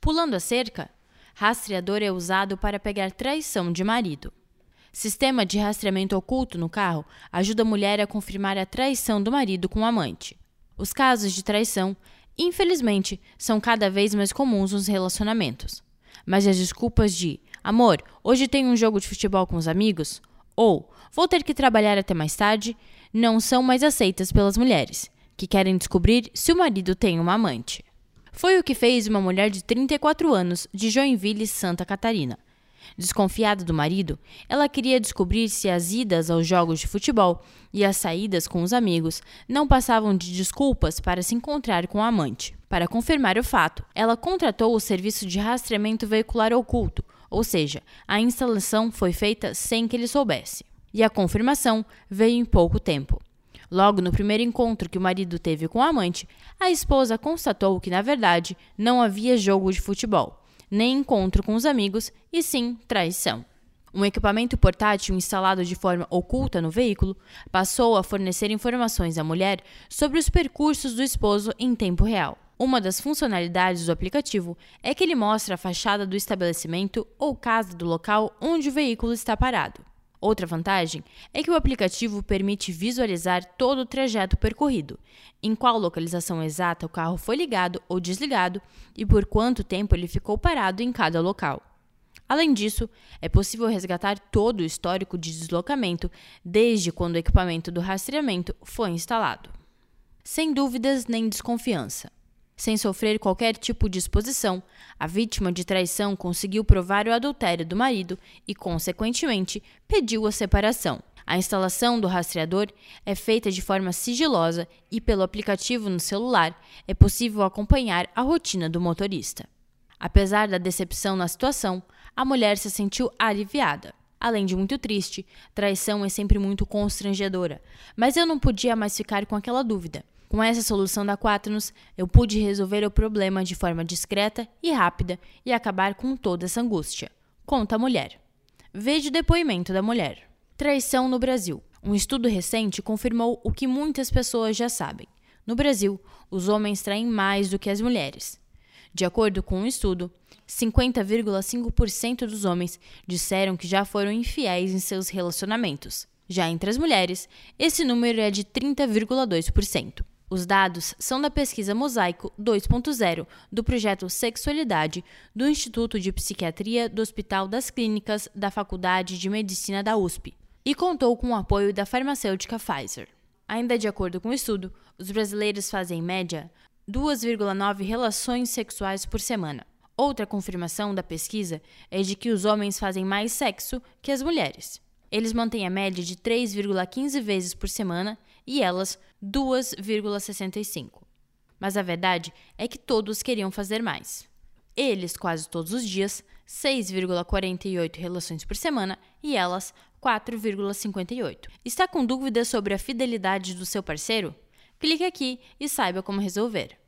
Pulando a cerca, rastreador é usado para pegar traição de marido. Sistema de rastreamento oculto no carro ajuda a mulher a confirmar a traição do marido com o amante. Os casos de traição, infelizmente, são cada vez mais comuns nos relacionamentos. Mas as desculpas de amor, hoje tenho um jogo de futebol com os amigos, ou vou ter que trabalhar até mais tarde, não são mais aceitas pelas mulheres, que querem descobrir se o marido tem uma amante. Foi o que fez uma mulher de 34 anos de Joinville, Santa Catarina Desconfiada do marido, ela queria descobrir se as idas aos jogos de futebol e as saídas com os amigos não passavam de desculpas para se encontrar com a amante. Para confirmar o fato, ela contratou o serviço de rastreamento veicular oculto, ou seja, a instalação foi feita sem que ele soubesse. E a confirmação veio em pouco tempo. Logo no primeiro encontro que o marido teve com a amante, a esposa constatou que, na verdade, não havia jogo de futebol nem encontro com os amigos, e sim traição. Um equipamento portátil instalado de forma oculta no veículo passou a fornecer informações à mulher sobre os percursos do esposo em tempo real. Uma das funcionalidades do aplicativo é que ele mostra a fachada do estabelecimento ou casa do local onde o veículo está parado. Outra vantagem é que o aplicativo permite visualizar todo o trajeto percorrido, em qual localização exata o carro foi ligado ou desligado e por quanto tempo ele ficou parado em cada local. Além disso, é possível resgatar todo o histórico de deslocamento desde quando o equipamento do rastreamento foi instalado. Sem dúvidas nem desconfiança. Sem sofrer qualquer tipo de exposição, a vítima de traição conseguiu provar o adultério do marido e, consequentemente, pediu a separação. A instalação do rastreador é feita de forma sigilosa e, pelo aplicativo no celular, é possível acompanhar a rotina do motorista. Apesar da decepção na situação, a mulher se sentiu aliviada. Além de muito triste, traição é sempre muito constrangedora, mas eu não podia mais ficar com aquela dúvida. Com essa solução da Quaternos, eu pude resolver o problema de forma discreta e rápida e acabar com toda essa angústia. Conta a mulher. Veja o depoimento da mulher. Traição no Brasil. Um estudo recente confirmou o que muitas pessoas já sabem. No Brasil, os homens traem mais do que as mulheres. De acordo com um estudo, 50,5% dos homens disseram que já foram infiéis em seus relacionamentos. Já entre as mulheres, esse número é de 30,2%. Os dados são da pesquisa Mosaico 2.0 do projeto Sexualidade do Instituto de Psiquiatria do Hospital das Clínicas da Faculdade de Medicina da USP e contou com o apoio da farmacêutica Pfizer. Ainda de acordo com o estudo, os brasileiros fazem em média 2,9 relações sexuais por semana. Outra confirmação da pesquisa é de que os homens fazem mais sexo que as mulheres. Eles mantêm a média de 3,15 vezes por semana e elas 2,65. Mas a verdade é que todos queriam fazer mais. Eles, quase todos os dias, 6,48 relações por semana e elas 4,58. Está com dúvidas sobre a fidelidade do seu parceiro? Clique aqui e saiba como resolver.